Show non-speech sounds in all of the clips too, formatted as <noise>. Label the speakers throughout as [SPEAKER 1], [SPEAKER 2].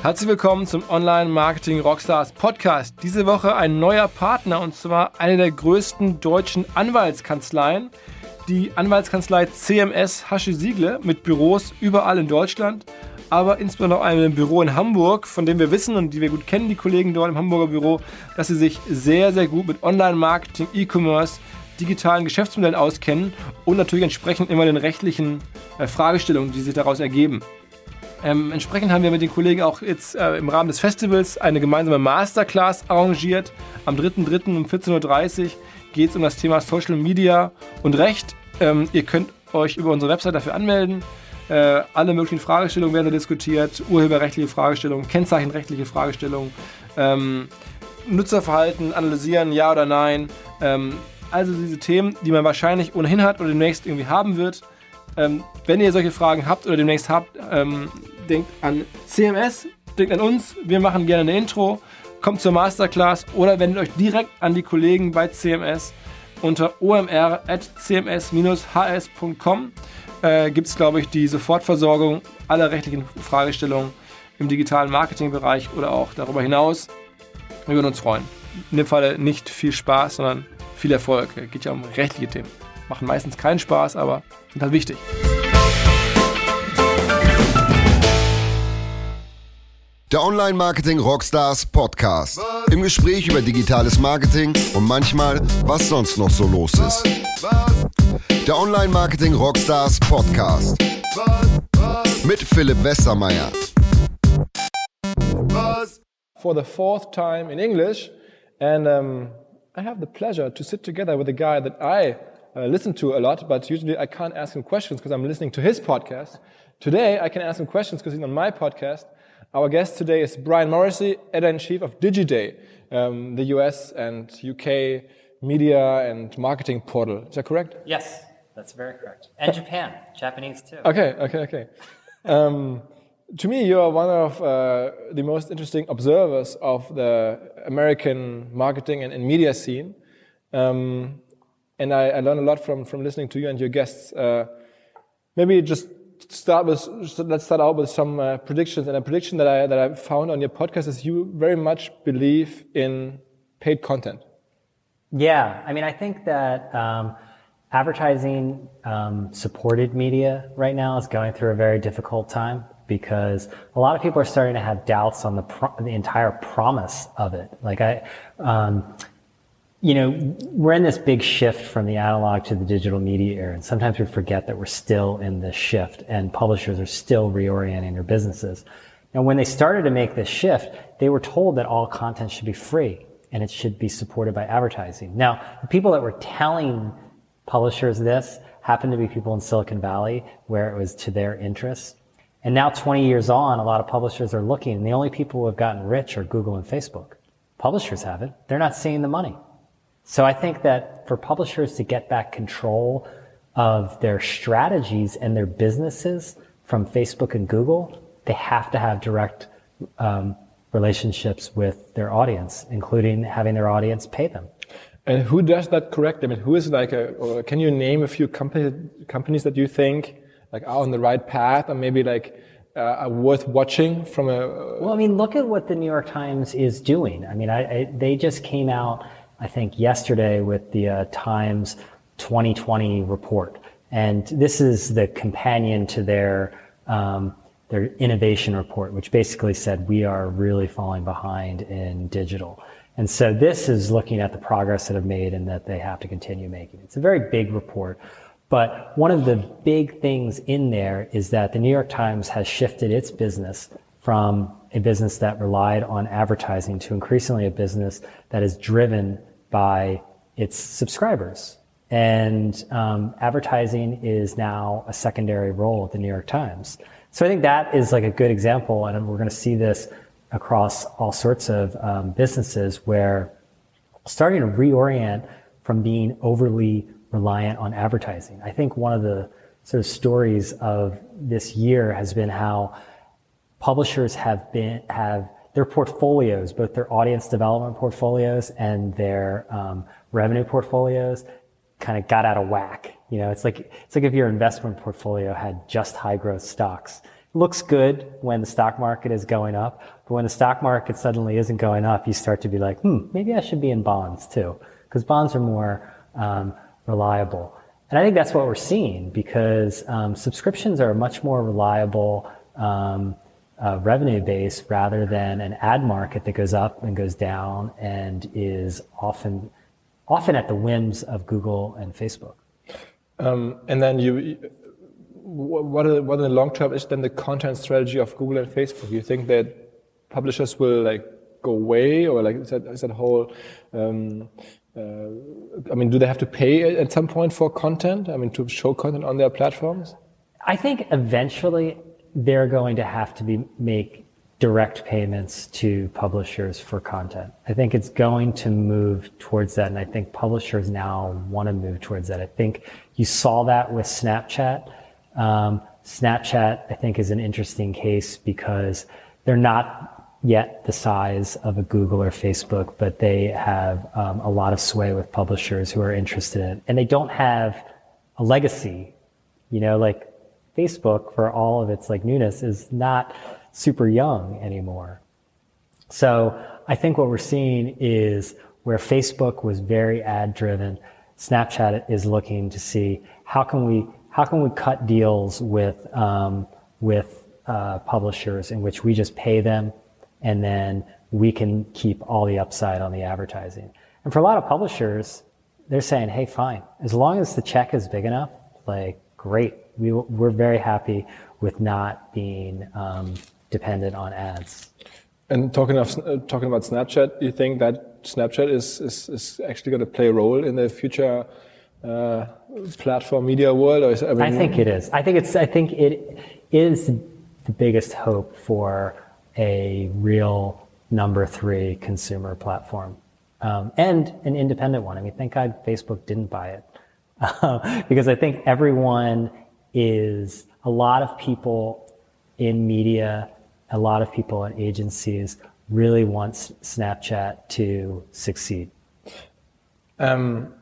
[SPEAKER 1] Herzlich willkommen zum Online Marketing Rockstars Podcast. Diese Woche ein neuer Partner und zwar eine der größten deutschen Anwaltskanzleien, die Anwaltskanzlei CMS Hasche Siegle mit Büros überall in Deutschland, aber insbesondere auch einem Büro in Hamburg, von dem wir wissen und die wir gut kennen, die Kollegen dort im Hamburger Büro, dass sie sich sehr, sehr gut mit Online Marketing, E-Commerce, digitalen Geschäftsmodellen auskennen und natürlich entsprechend immer den rechtlichen äh, Fragestellungen, die sich daraus ergeben. Ähm, entsprechend haben wir mit den Kollegen auch jetzt äh, im Rahmen des Festivals eine gemeinsame Masterclass arrangiert. Am 3.3. um 14.30 Uhr geht es um das Thema Social Media und Recht. Ähm, ihr könnt euch über unsere Website dafür anmelden. Äh, alle möglichen Fragestellungen werden da diskutiert. Urheberrechtliche Fragestellungen, kennzeichenrechtliche Fragestellungen, ähm, Nutzerverhalten analysieren, ja oder nein. Ähm, also diese Themen, die man wahrscheinlich ohnehin hat oder demnächst irgendwie haben wird. Ähm, wenn ihr solche Fragen habt oder demnächst habt, ähm, denkt an CMS, denkt an uns. Wir machen gerne eine Intro. Kommt zur Masterclass oder wendet euch direkt an die Kollegen bei CMS unter omr.cms-hs.com. Äh, Gibt es, glaube ich, die Sofortversorgung aller rechtlichen Fragestellungen im digitalen Marketingbereich oder auch darüber hinaus. Wir würden uns freuen. In dem Falle nicht viel Spaß, sondern viel Erfolg. Es geht ja um rechtliche Themen. Machen meistens keinen Spaß, aber sind halt wichtig.
[SPEAKER 2] Der Online Marketing Rockstars Podcast. Im Gespräch über digitales Marketing und manchmal, was sonst noch so los ist. Der Online Marketing Rockstars Podcast. Mit Philipp Westermeier.
[SPEAKER 1] For the fourth time in English, and um, I have the pleasure to sit together with a guy that I uh, listen to a lot, but usually I can't ask him questions because I'm listening to his podcast. Today I can ask him questions because he's on my podcast. Our guest today is Brian Morrissey, editor-in-chief of DigiDay, um, the US and UK media and marketing portal. Is that correct?
[SPEAKER 3] Yes, that's very correct. And Japan, Japanese too.
[SPEAKER 1] Okay, okay, okay. Um, to me, you are one of uh, the most interesting observers of the American marketing and, and media scene. Um, and I, I learned a lot from, from listening to you and your guests. Uh, maybe just start with let's start out with some uh, predictions and a prediction that I that I found on your podcast is you very much believe in paid content.
[SPEAKER 3] Yeah, I mean, I think that um, advertising um, supported media right now is going through a very difficult time because a lot of people are starting to have doubts on the pro- the entire promise of it. Like I. Um, you know, we're in this big shift from the analog to the digital media era, and sometimes we forget that we're still in this shift, and publishers are still reorienting their businesses. And when they started to make this shift, they were told that all content should be free and it should be supported by advertising. Now, the people that were telling publishers this happened to be people in Silicon Valley where it was to their interests. And now 20 years on, a lot of publishers are looking and the only people who have gotten rich are Google and Facebook. Publishers haven't. They're not seeing the money. So I think that for publishers to get back control of their strategies and their businesses from Facebook and Google, they have to have direct um, relationships with their audience, including having their audience pay them.
[SPEAKER 1] And who does that correct? I mean, who is like a, or can you name a few company, companies that you think like are on the right path or maybe like uh, are worth watching from a?
[SPEAKER 3] well, I mean, look at what the New York Times is doing. I mean, I, I, they just came out I think, yesterday with the uh, Times 2020 report. And this is the companion to their, um, their innovation report, which basically said we are really falling behind in digital. And so this is looking at the progress that have made and that they have to continue making. It's a very big report. But one of the big things in there is that the New York Times has shifted its business from a business that relied on advertising to increasingly a business that is driven by its subscribers. And um, advertising is now a secondary role at the New York Times. So I think that is like a good example, and we're going to see this across all sorts of um, businesses where starting to reorient from being overly reliant on advertising. I think one of the sort of stories of this year has been how publishers have been have their portfolios, both their audience development portfolios and their um, revenue portfolios, kind of got out of whack. You know, it's like it's like if your investment portfolio had just high growth stocks, it looks good when the stock market is going up, but when the stock market suddenly isn't going up, you start to be like, hmm, maybe I should be in bonds too, because bonds are more um, reliable. And I think that's what we're seeing because um, subscriptions are much more reliable um, uh, revenue base rather than an ad market that goes up and goes down and is often often at the whims of Google and Facebook.
[SPEAKER 1] Um, and then you, what, are, what in the long term is then the content strategy of Google and Facebook? You think that publishers will like go away, or like is that, is that whole? Um, uh, I mean, do they have to pay at some point for content? I mean, to show content on their platforms?
[SPEAKER 3] I think eventually they're going to have to be make direct payments to publishers for content. I think it's going to move towards that, and I think publishers now want to move towards that. I think you saw that with Snapchat. Um, Snapchat, I think, is an interesting case because they're not yet the size of a Google or Facebook, but they have um, a lot of sway with publishers who are interested in it. And they don't have a legacy, you know, like Facebook for all of its like newness is not super young anymore. So I think what we're seeing is where Facebook was very ad driven, Snapchat is looking to see how can we how can we cut deals with um, with uh, publishers in which we just pay them and then we can keep all the upside on the advertising. And for a lot of publishers, they're saying, "Hey, fine, as long as the check is big enough, like great, we we're very happy with not being um, dependent on ads."
[SPEAKER 1] And talking of uh, talking about Snapchat, do you think that Snapchat is is, is actually going to play a role in the future uh, platform media world, or is
[SPEAKER 3] I think it is. I think it's. I think it is the biggest hope for a real number three consumer platform um, and an independent one. I mean, thank God Facebook didn't buy it <laughs> because I think everyone is a lot of people in media a lot of people and agencies really want Snapchat to succeed. Um,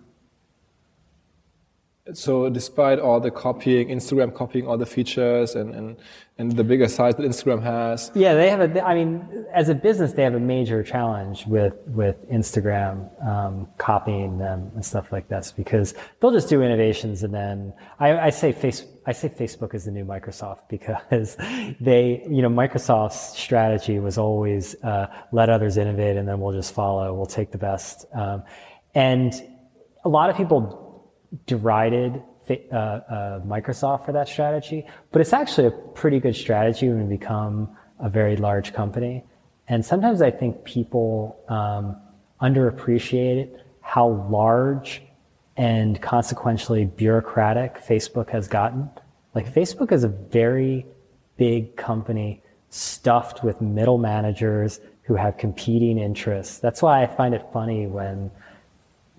[SPEAKER 1] so despite all the copying, Instagram copying all the features and, and, and the bigger size that Instagram has.
[SPEAKER 3] Yeah, they have a, I mean, as a business, they have a major challenge with, with Instagram um, copying them and stuff like this because they'll just do innovations and then I, I say face, I say Facebook is the new Microsoft <laughs> because they, you know, Microsoft's strategy was always uh, let others innovate and then we'll just follow, we'll take the best. Um, and a lot of people derided uh, uh, Microsoft for that strategy, but it's actually a pretty good strategy when you become a very large company. And sometimes I think people um, underappreciate how large and consequentially bureaucratic Facebook has gotten. Like Facebook is a very big company stuffed with middle managers who have competing interests. That's why I find it funny when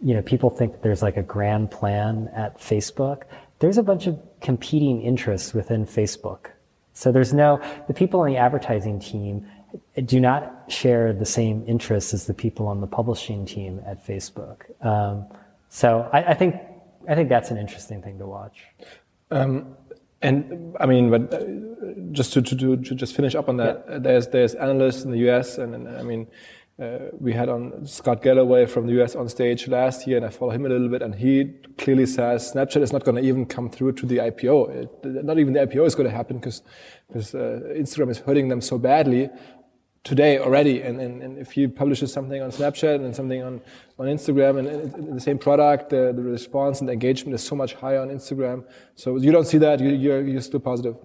[SPEAKER 3] you know, people think that there's like a grand plan at Facebook. There's a bunch of competing interests within Facebook. So there's no, the people on the advertising team do not share the same interests as the people on the publishing team at Facebook. Um, so I, I, think, I think that's an interesting thing to watch. Um,
[SPEAKER 1] and I mean, but uh, just to, to, to, to, just finish up on that, yeah. there's, there's analysts in the US and, and I mean, uh, we had on Scott Galloway from the US on stage last year, and I follow him a little bit, and he clearly says Snapchat is not going to even come through to the IPO. It, not even the IPO is going to happen because uh, Instagram is hurting them so badly today already. And, and, and, if he publishes something on Snapchat and something on, on Instagram and, and the same product, the, the response and the engagement is so much higher on Instagram. So you don't see that. You, you're, you're still positive.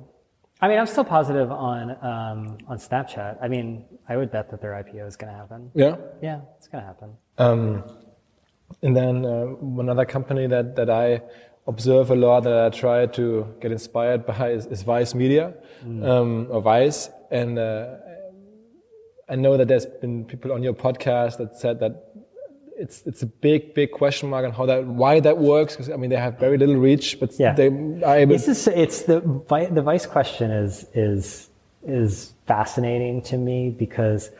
[SPEAKER 3] I mean, I'm still positive on um, on Snapchat. I mean, I would bet that their IPO is going to happen.
[SPEAKER 1] Yeah.
[SPEAKER 3] Yeah, it's going to happen. Um,
[SPEAKER 1] and then uh, another company that that I observe a lot that I try to get inspired <laughs> by is, is Vice Media mm. um, or Vice, and uh, I know that there's been people on your podcast that said that it's it's a big big question mark on how that why that works because I mean they have very little reach, but yeah. they are able.
[SPEAKER 3] This is it's the the vice question is is is fascinating to me because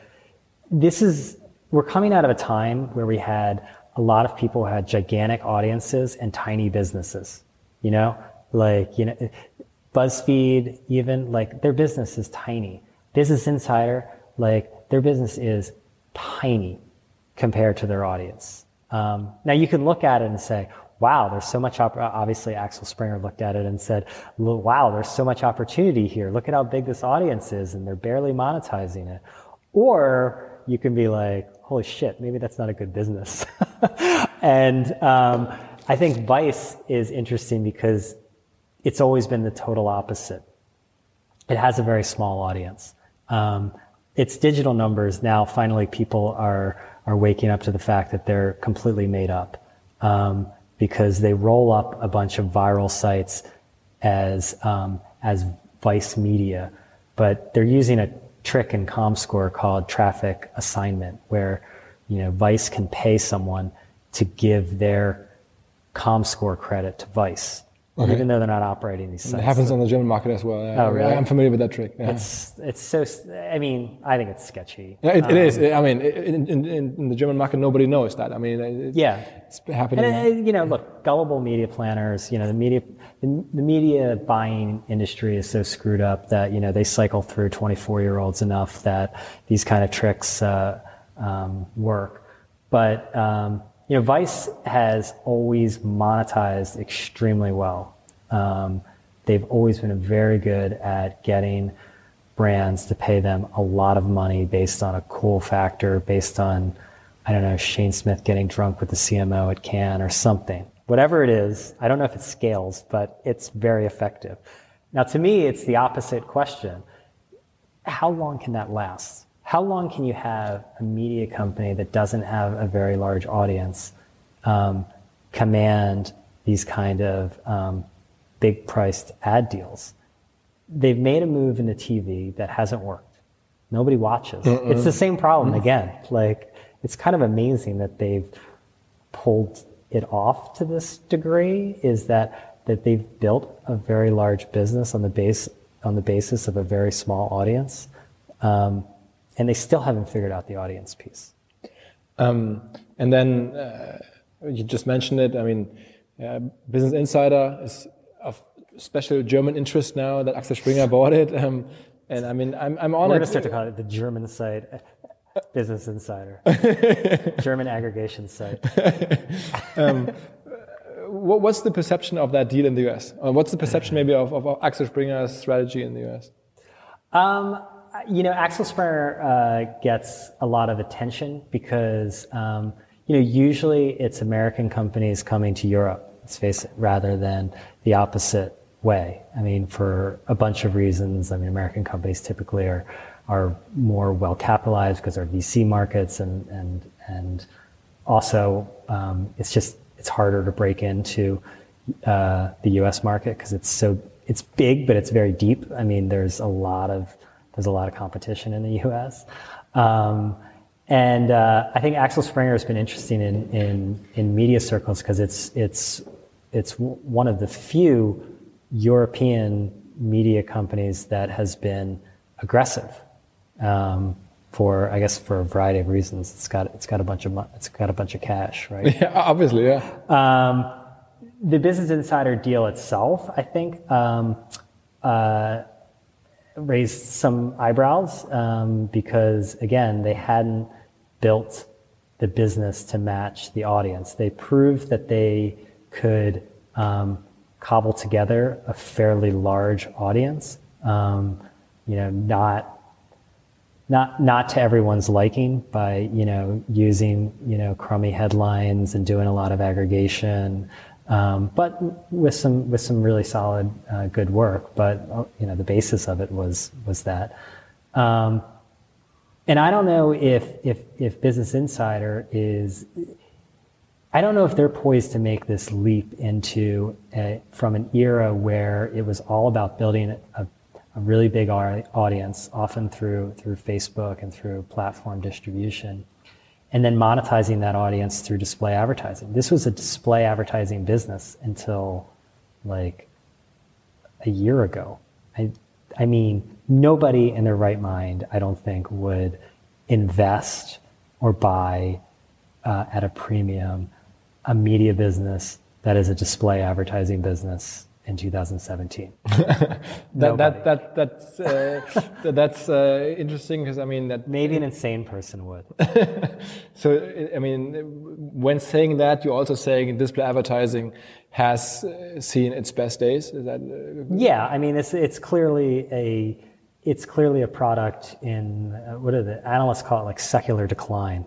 [SPEAKER 3] this is we're coming out of a time where we had a lot of people who had gigantic audiences and tiny businesses. You know, like you know, BuzzFeed, even like their business is tiny. Business Insider, like their business is tiny compared to their audience. Um, now you can look at it and say, wow, there's so much, op-. obviously Axel Springer looked at it and said, wow, there's so much opportunity here. Look at how big this audience is and they're barely monetizing it. Or you can be like, holy shit, maybe that's not a good business. <laughs> and um, I think Vice is interesting because it's always been the total opposite. It has a very small audience. Um, its digital numbers now finally people are are waking up to the fact that they're completely made up um, because they roll up a bunch of viral sites as um, as Vice Media, but they're using a trick in ComScore called traffic assignment, where you know Vice can pay someone to give their ComScore credit to Vice. Okay. Even though they're not operating these sites.
[SPEAKER 1] It happens on the German market as well.
[SPEAKER 3] Yeah. Oh, really?
[SPEAKER 1] I'm familiar with that trick.
[SPEAKER 3] Yeah. It's it's so. I mean, I think it's sketchy.
[SPEAKER 1] Yeah, it, um, it is. Um, I mean, in, in, in, the German market, nobody knows that. I mean, it,
[SPEAKER 3] yeah,
[SPEAKER 1] it's happening.
[SPEAKER 3] And, uh, you know, look, gullible media planners. You know, the media the, the media buying industry is so screwed up that you know they cycle through 24 year olds enough that these kind of tricks uh, um, work. But um, you know, Vice has always monetized extremely well. Um, they've always been very good at getting brands to pay them a lot of money based on a cool factor, based on, I don't know, Shane Smith getting drunk with the CMO at Cannes or something. Whatever it is, I don't know if it scales, but it's very effective. Now, to me, it's the opposite question. How long can that last? How long can you have a media company that doesn't have a very large audience um, command these kind of um, big priced ad deals? They've made a move into TV that hasn't worked. Nobody watches. Mm-mm. It's the same problem again. Like, it's kind of amazing that they've pulled it off to this degree is that, that they've built a very large business on the base, on the basis of a very small audience. Um, and they still haven't figured out the audience piece.
[SPEAKER 1] Um, and then uh, you just mentioned it. I mean, uh, Business Insider is of special German interest now that Axel Springer bought it. Um, and I mean, I'm, I'm on
[SPEAKER 3] We're going to start to call it the German site. Business Insider, <laughs> German aggregation site. <laughs> um,
[SPEAKER 1] what's the perception of that deal in the US? Or what's the perception maybe of, of Axel Springer's strategy in the US?
[SPEAKER 3] Um, you know, Axel Springer uh, gets a lot of attention because, um, you know, usually it's American companies coming to Europe, let's face it, rather than the opposite way. I mean, for a bunch of reasons. I mean, American companies typically are are more well capitalized because they're VC markets, and and and also um, it's just it's harder to break into uh, the U.S. market because it's so it's big, but it's very deep. I mean, there's a lot of there's a lot of competition in the <laughs> U.S. Um, and uh, I think Axel Springer has been interesting in in, in media circles because it's it's it's one of the few European media companies that has been aggressive um, for I guess for a variety of reasons. It's got it's got a bunch of it's got a bunch of cash, right? <laughs>
[SPEAKER 1] Yeah, obviously, yeah. Um,
[SPEAKER 3] the Business Insider deal itself, I think, um, uh, raised some eyebrows um, because, again, they hadn't built the business to match the audience. They proved that they could um, cobble together a fairly large audience. Um, you know, not not not to everyone's liking by you know using you know crummy headlines and doing a lot of aggregation um, but with some with some really solid, uh, good work. But uh, you know, the basis of it was was that. Um, and I don't know if if if Business Insider is. I don't know if they're poised to make this leap into a, from an era where it was all about building a, a really big audience, often through through Facebook and through platform distribution, and then monetizing that audience through display advertising. This was a display advertising business until like a year ago. I, I mean, nobody in their right mind, I don't think, would invest or buy uh, at a premium a media business that is a display advertising business in 2017. <laughs>
[SPEAKER 1] that, that, that, that's uh, that- that's uh, interesting because I mean that
[SPEAKER 3] Maybe an insane person would. <laughs>
[SPEAKER 1] So, I mean, when saying that, you're also saying display advertising has uh, seen its best days. Is that uh,
[SPEAKER 3] Yeah, I mean, it's it's clearly a it's clearly a product in uh, what are the analysts call it like secular decline.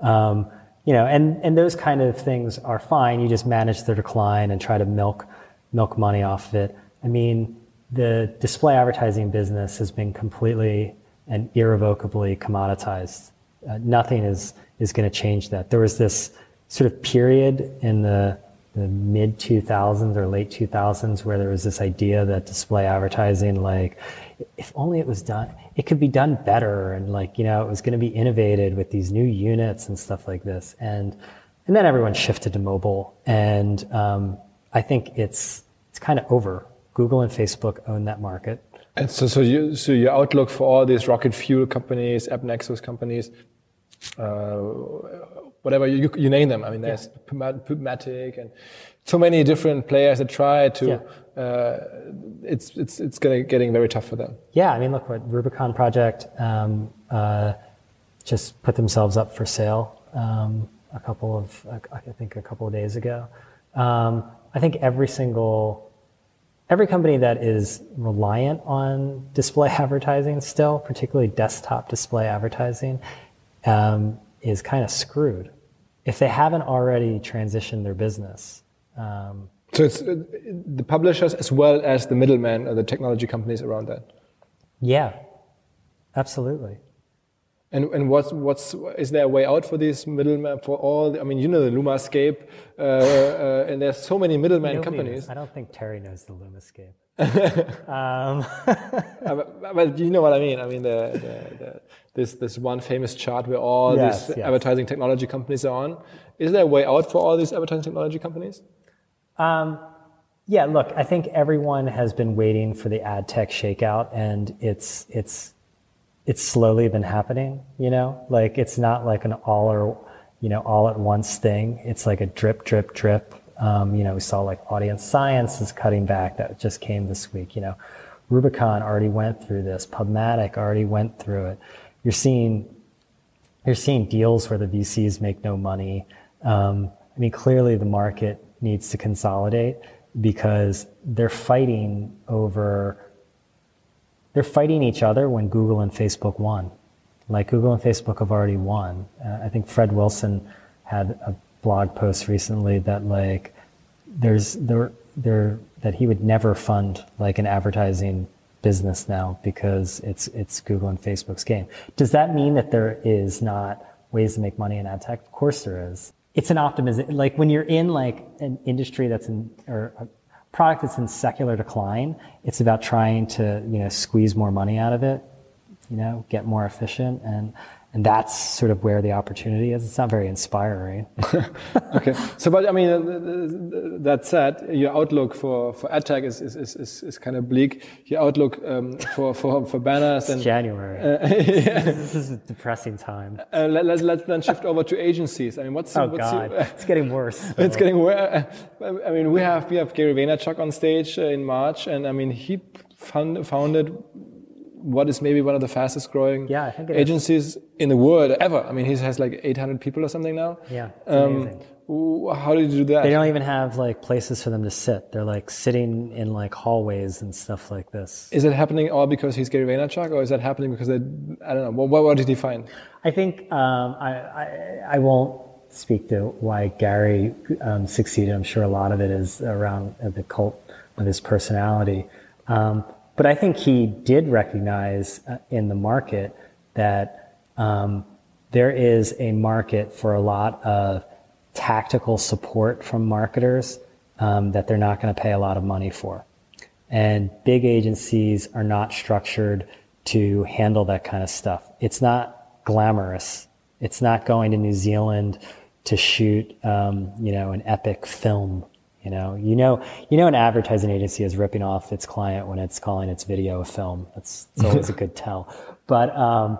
[SPEAKER 3] Um, you know, and and those kind of things are fine. You just manage the decline and try to milk milk money off of it. I mean, the display advertising business has been completely and irrevocably commoditized. Uh, nothing is is going to change that. There was this sort of period in the the mid 2000s or late 2000s where there was this idea that display advertising like if only it was done it could be done better and like you know it was going to be innovated with these new units and stuff like this and and then everyone shifted to mobile and um, i think it's it's kind of over google and facebook own that market
[SPEAKER 1] and so so you so your outlook for all these rocket fuel companies, AppNexus companies, uh, whatever you, you name them. I mean, there's Pubmatic and so many different players that try to.
[SPEAKER 3] Yeah.
[SPEAKER 1] Uh, it's it's it's gonna, getting very tough for them.
[SPEAKER 3] Yeah, I mean, look what Rubicon Project um, uh, just put themselves up for sale um, a couple of, I think, a couple of days ago. Um, I think every single, every company that is reliant on display <laughs> advertising still, particularly desktop display advertising, um, is kind of screwed if they haven't already transitioned their business. Um,
[SPEAKER 1] So it's uh, the publishers as well as the middlemen or the technology companies around that.
[SPEAKER 3] yeah, absolutely.
[SPEAKER 1] And and what's what's is there a way out for these middlemen for all? The, I mean, you know the Lumascape, uh, uh, and there's so many middleman companies.
[SPEAKER 3] knows. I don't think Terry knows the Lumascape. <laughs> um,
[SPEAKER 1] Uh, but, but you know what I mean. I mean the, the, the this this one famous chart where all
[SPEAKER 3] Yes,
[SPEAKER 1] these
[SPEAKER 3] yes.
[SPEAKER 1] advertising technology companies are on. Is there a way out for all these advertising technology companies?
[SPEAKER 3] um, yeah, look, I think everyone has been waiting for the ad tech shakeout, and it's it's it's slowly been happening. You know, like it's not like an all or you know all at once thing. It's like a drip, drip, drip. Um, you know, we saw like audience science is cutting back. That just came this week. You know, Rubicon already went through this. Pubmatic already went through it. You're seeing you're seeing deals where the VCs make no money. Um, I mean, clearly the market needs to consolidate because they're fighting over, they're fighting each other when Google and Facebook won. Like Google and Facebook have already won. Uh, I think Fred Wilson had a blog post recently that like there's there there that he would never fund like an advertising business now because it's it's Google and Facebook's game. Does that mean that there is not ways to make money in ad tech? Of course there is. It's an optimism. Like when you're in like an industry that's in or product that's in secular decline, it's about trying to you know squeeze more money out of it, you know, get more efficient and. And that's sort of where the opportunity is. It's not very inspiring. <laughs>
[SPEAKER 1] okay. So, but I mean, uh, uh, that said, your outlook for, for ad tech is, is, is, is, kind of bleak. Your outlook um, for, for, for banners and
[SPEAKER 3] January. <laughs> This is a depressing time.
[SPEAKER 1] uh, let, let's, let's then shift over to agencies. I mean, what's,
[SPEAKER 3] Oh
[SPEAKER 1] what's
[SPEAKER 3] God,
[SPEAKER 1] Your,
[SPEAKER 3] it's getting worse. <laughs>
[SPEAKER 1] it's getting worse. I mean, we have we have Gary Vaynerchuk on stage uh, in March, and I mean, he found, founded what is maybe one of the fastest growing
[SPEAKER 3] Yeah, it is.
[SPEAKER 1] agencies in the world ever. I mean, he has like 800 people or something now.
[SPEAKER 3] Yeah,
[SPEAKER 1] Um,
[SPEAKER 3] amazing.
[SPEAKER 1] how did you do that?
[SPEAKER 3] They don't even have like places for them to sit. They're like sitting in like hallways and stuff like this.
[SPEAKER 1] Is it happening all because he's Gary Vaynerchuk, or is that happening because they, I don't know? What, what, did he find?
[SPEAKER 3] I think um, I, I I won't speak to why Gary um, succeeded. I'm sure a lot of it is around the cult of his personality. Um, but I think he did recognize uh, in the market that um, there is a market for a lot of tactical support from marketers um, that they're not going to pay a lot of money for. And big agencies are not structured to handle that kind of stuff. It's not glamorous. It's not going to New Zealand to shoot, um, you know, an epic film. You know, you know, you know, an advertising agency is ripping off its client when it's calling its video a film. That's it's always a good <laughs> tell. But um,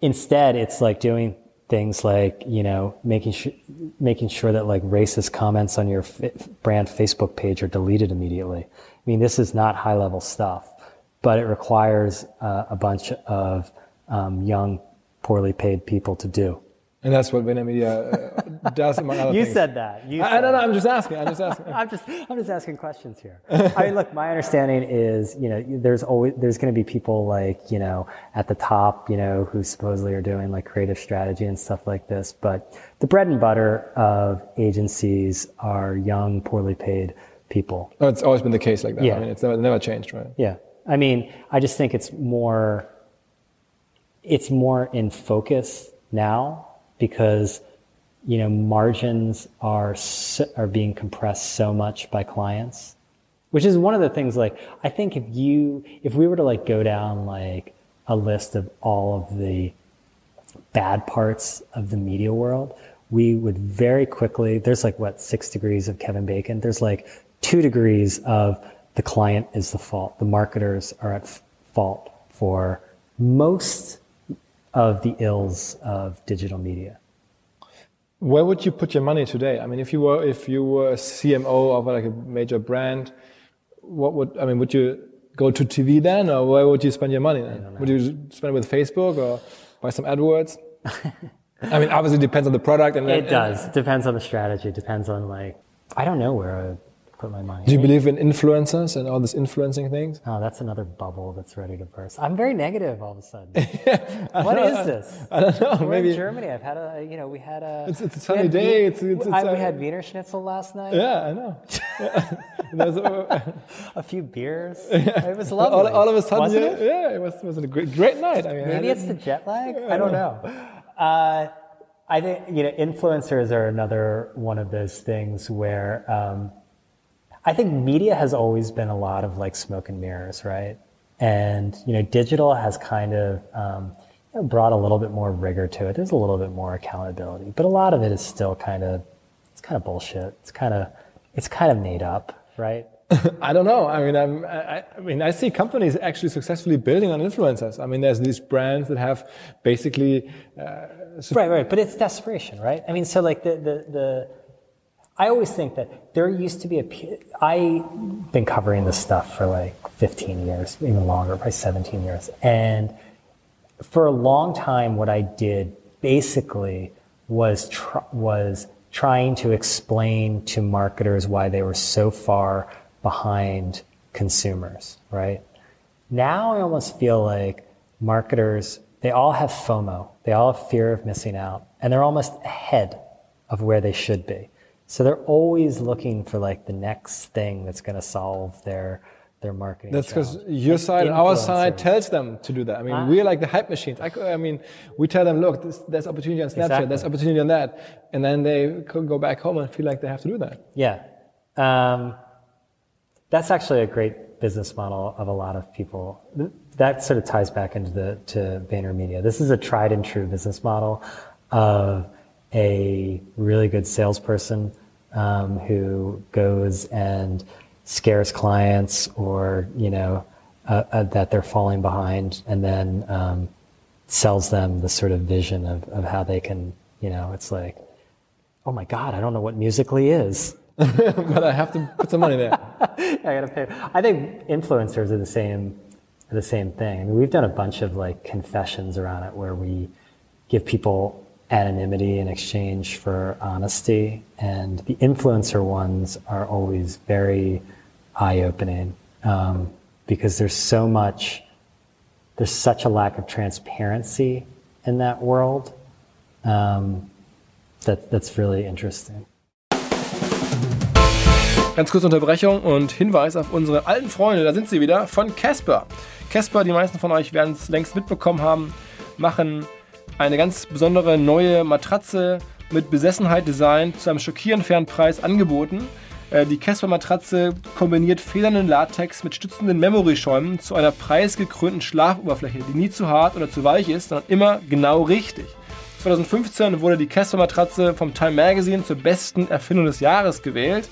[SPEAKER 3] instead, it's like doing things like you know making sure making sure that like racist comments on your f- brand Facebook page are deleted immediately. I mean, this is not high level stuff, but it requires uh, a bunch of um, young, poorly paid people to do.
[SPEAKER 1] And that's what VaynerMedia uh, does among other <laughs>
[SPEAKER 3] you
[SPEAKER 1] things.
[SPEAKER 3] said that. You
[SPEAKER 1] I,
[SPEAKER 3] said I
[SPEAKER 1] don't know. I'm just asking. I'm just asking. <laughs>
[SPEAKER 3] I'm just I'm just asking questions here. <laughs> I mean, look, my understanding is, you know, there's always there's going to be people like, you know, at the top, you know, who supposedly are doing like creative strategy and stuff like this. But the bread and butter of agencies are young, poorly paid people.
[SPEAKER 1] Oh, it's always been the case like that.
[SPEAKER 3] Yeah.
[SPEAKER 1] I mean, it's never, never changed, right?
[SPEAKER 3] Yeah, I mean, I just think it's more it's more in focus now because you know margins are so, are being compressed so much by clients which is one of the things like i think if you if we were to like go down like a list of all of the bad parts of the media world we would very quickly there's like what six degrees of kevin bacon? There's like two degrees of the client is the fault. The marketers are at f- fault for most of the ills of digital media
[SPEAKER 1] Where would you put your money today? I mean, if you were if you were a CMO of like a major brand, what would I mean? Would you go to TV then, or where would you spend your money then? Would you spend it with Facebook or buy some AdWords? I mean, obviously it depends on the product and
[SPEAKER 3] it does depends on the strategy depends on like i don't know where put my money
[SPEAKER 1] Do you believe in influencers and all this influencing things?
[SPEAKER 3] oh that's another bubble that's ready to burst i'm very negative all of a sudden <laughs> what is this
[SPEAKER 1] I don't know.
[SPEAKER 3] We're
[SPEAKER 1] maybe
[SPEAKER 3] in Germany. I've had a, you know, we had a.
[SPEAKER 1] It's- it's a sunny
[SPEAKER 3] had
[SPEAKER 1] day.
[SPEAKER 3] Wie-
[SPEAKER 1] It's- it's-
[SPEAKER 3] I- we
[SPEAKER 1] uh,
[SPEAKER 3] had Wiener Schnitzel last night.
[SPEAKER 1] Yeah, I know. <laughs> <laughs> A-
[SPEAKER 3] few beers. It was lovely.
[SPEAKER 1] all, all of a sudden, yeah,
[SPEAKER 3] it?
[SPEAKER 1] yeah, it was, it was a great, great night. I mean,
[SPEAKER 3] Maybe
[SPEAKER 1] had
[SPEAKER 3] it's the jet lag. I don't know. Uh, I think you know influencers are another one of those things where um, I think media has always been a lot of like smoke and mirrors, right? And you know, digital has kind of um, you know, brought a little bit more rigor to it. There's a little bit more accountability, but a lot of it is still kind of it's kind of bullshit. It's kind of it's kind of made up, right? <laughs>
[SPEAKER 1] I don't know. I mean, I'm, I, I mean, I see companies actually successfully building on influencers. I mean, there's these brands that have basically
[SPEAKER 3] Right, right. But it's desperation, right? I mean, so like the, the, the, I always think that there used to be a, I've been covering this stuff for like 15 years, even longer, probably 17 years. And for a long time, what I did basically was, tr- was trying to explain to marketers why they were so far behind consumers, right? Now I almost feel like marketers, they all have FOMO. They all have fear of missing out. And they're almost ahead of where they should be. So they're always looking for like the next thing that's going to solve their, their marketing.
[SPEAKER 1] That's because your side and our side tells them to do that. I mean,
[SPEAKER 3] Ah.
[SPEAKER 1] we're like the hype machines. I, I mean, we tell them, look, this, there's opportunity on Snapchat,
[SPEAKER 3] Exactly.
[SPEAKER 1] there's opportunity on that, and then they could go back home and feel like they have to do that.
[SPEAKER 3] Yeah. Um, that's actually a great business model of a lot of people. That sort of ties back into the to VaynerMedia. This is a tried and true business model of a really good salesperson um, who goes and scares clients or you know uh, uh, that they're falling behind, and then um, sells them the sort of vision of, of how they can you know it's like oh my god i don't know what Musical.ly is <laughs>
[SPEAKER 1] but I have to put some money there. <laughs>
[SPEAKER 3] I gotta pay. I think influencers are the same, are the same thing. I mean, we've done a bunch of like confessions around it where we give people anonymity in exchange for honesty, and the influencer ones are always very eye-opening um, because there's so much, there's such a lack of transparency in that world um, that that's really interesting.
[SPEAKER 1] Ganz kurze Unterbrechung und Hinweis auf unsere alten Freunde, da sind sie wieder, von Casper. Casper, die meisten von euch werden es längst mitbekommen haben, machen eine ganz besondere neue Matratze mit Besessenheit Design zu einem schockierend fairen Preis angeboten. Äh, Die Casper-Matratze kombiniert federnden Latex mit stützenden Memory-Schäumen zu einer preisgekrönten Schlafoberfläche, die nie zu hart oder zu weich ist, sondern immer genau richtig. 2015 wurde die Casper-Matratze vom Time Magazine zur besten Erfindung des Jahres gewählt.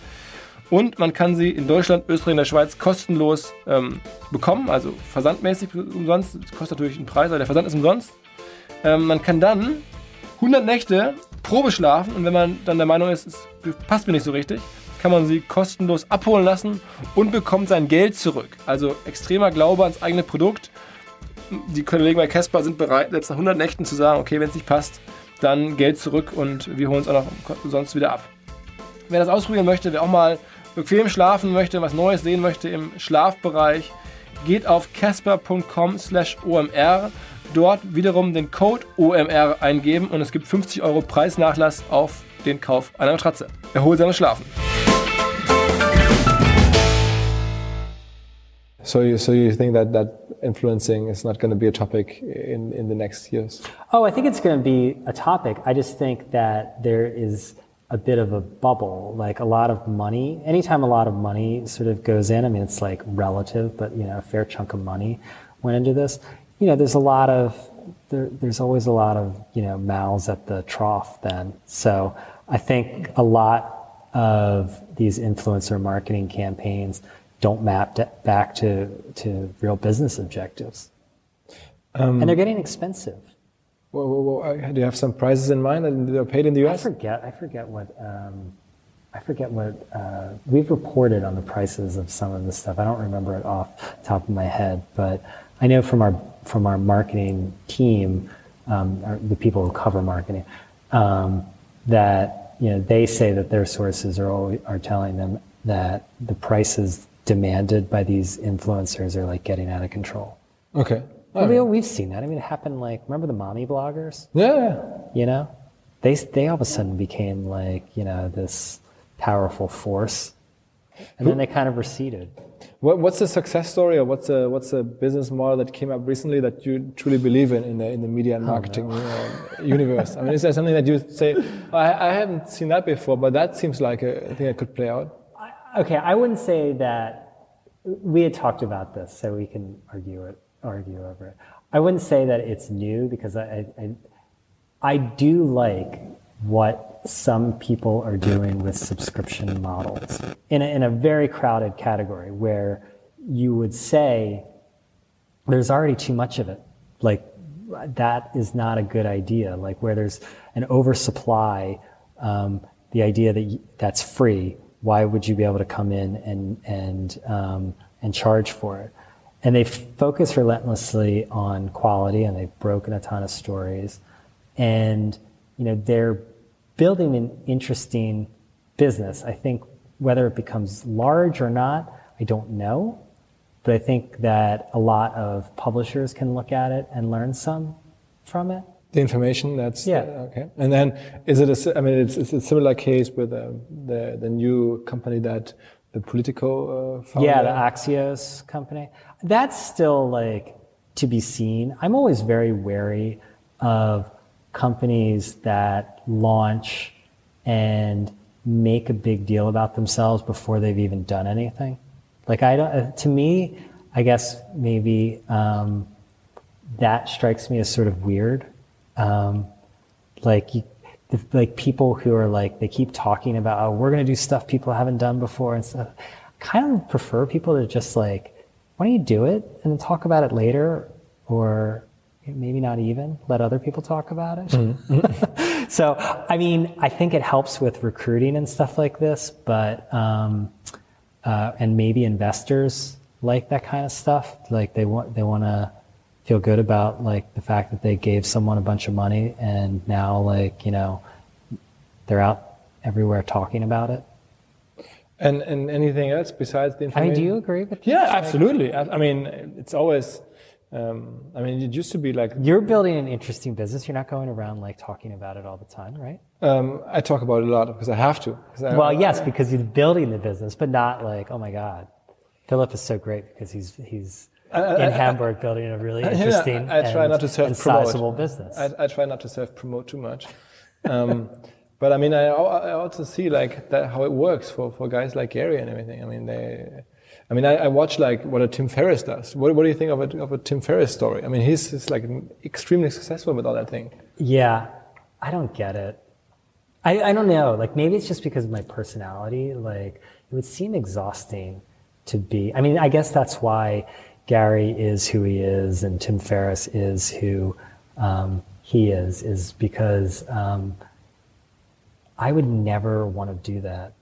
[SPEAKER 1] Und man kann sie in Deutschland, Österreich und der Schweiz kostenlos ähm, bekommen, also versandmäßig umsonst. Das kostet natürlich einen Preis, aber der Versand ist umsonst. Ähm, man kann dann 100 Nächte Probe schlafen und wenn man dann der Meinung ist, es passt mir nicht so richtig, kann man sie kostenlos abholen lassen und bekommt sein Geld zurück. Also extremer Glaube ans eigene Produkt. Die Kollegen bei Casper sind bereit, selbst nach 100 Nächten zu sagen, okay, wenn es nicht passt, dann Geld zurück und wir holen es auch noch sonst wieder ab. Wer das ausprobieren möchte, wer auch mal bequem schlafen möchte, was Neues sehen möchte im Schlafbereich, geht auf casper.com slash omr. Dort wiederum den Code OMR eingeben und es gibt 50 Euro Preisnachlass auf den Kauf einer Matratze. Erholsames Schlafen.
[SPEAKER 4] So you, so you think that, that influencing is not going to be a topic in, in the next years?
[SPEAKER 3] Oh, I think it's going to be a topic. I just think that there is a bit of a bubble, like a lot of money. Anytime a lot of money sort of goes in, I mean, it's like relative, but you know, a fair chunk of money went into this. You know, there's a lot of, there, there's always a lot of, you know, mouths at the trough then. So I think a lot of these influencer marketing campaigns don't map back to, to real business objectives. Um, and they're getting expensive.
[SPEAKER 4] Well, well, well, do you have some prices in mind that they're paid in the US?
[SPEAKER 3] I forget. I forget what. Um, I forget what uh, we've reported on the prices of some of this stuff. I don't remember it off the top of my head, but I know from our from our marketing team, um, our, the people who cover marketing, um, that you know they say that their sources are always, are telling them that the prices demanded by these influencers are like getting out of control.
[SPEAKER 4] Okay.
[SPEAKER 3] I mean, we've seen that. I mean, it happened like remember the mommy bloggers?
[SPEAKER 4] Yeah.
[SPEAKER 3] You know, they they all of a sudden became like you know this powerful force, and then they kind of receded.
[SPEAKER 4] What, what's the success story, or what's a what's a business model that came up recently that you truly believe in in the in the media and marketing uh, universe? I mean, is there something that you say? Oh, I, I haven't seen that before, but that seems like a thing that could play out
[SPEAKER 3] okay, I wouldn't say that we had talked about this, so we can argue it, argue over it. I wouldn't say that it's new because I, I, I do like what some people are doing with subscription models in a, in a very crowded category where you would say there's already too much of it. Like that is not a good idea. Like where there's an oversupply, um, the idea that that's free why would you be able to come in and and um, and charge for it? And they focus relentlessly on quality, and they've broken a ton of stories, and you know they're building an interesting business. I think whether it becomes large or not, I don't know, but I think that a lot of publishers can look at it and learn some from it.
[SPEAKER 4] The information that's
[SPEAKER 3] yeah.
[SPEAKER 4] uh, okay. And then is it a i mean it's, it's a similar case with uh, the the new company that the Politico uh,
[SPEAKER 3] yeah the axios company. That's still like to be seen. I'm always very wary of companies that launch and make a big deal about themselves before they've even done anything like i don't uh, to me i guess maybe um, that strikes me as sort of weird um, like you, like people who are like they keep talking about oh we're going to do stuff people haven't done before and stuff. I kind of prefer people to just like why don't you do it and then talk about it later or maybe not even let other people talk about it. Mm-hmm. <laughs> so I mean I think it helps with recruiting and stuff like this, but um, uh, and maybe investors like that kind of stuff. Like they want they want to feel good about like the fact that they gave someone a bunch of money and now like you know they're out everywhere talking about it
[SPEAKER 4] and and anything else besides the information
[SPEAKER 3] I mean, do you agree with
[SPEAKER 4] yeah absolutely I, I, mean it's always um, I mean it used to be like
[SPEAKER 3] you're building an interesting business you're not going around like talking about it all the time right
[SPEAKER 4] um, I talk about it a lot because I have to
[SPEAKER 3] I, well yes because you're building the business but not like oh my god Philipp is so great because he's he's in Hamburg building a really interesting <laughs>
[SPEAKER 4] yeah, I, I try
[SPEAKER 3] and,
[SPEAKER 4] not to self
[SPEAKER 3] and sizable business.
[SPEAKER 4] I, I, try not to self promote too much. Um, <laughs> but I mean, I, I also see like that, how it works for, for guys like Gary and everything. I mean, they, I mean, I, I watch like what a Tim Ferriss does. What, what do you think of a, of a Tim Ferriss story? I mean, he's, he's like extremely successful with all that thing.
[SPEAKER 3] Yeah, I don't get it. I, I don't know. Like maybe it's just because of my personality. Like it would seem exhausting to be. I mean, I guess that's why Gary is who he is, and Tim Ferriss is who um, he is is because um, I would never want to do that.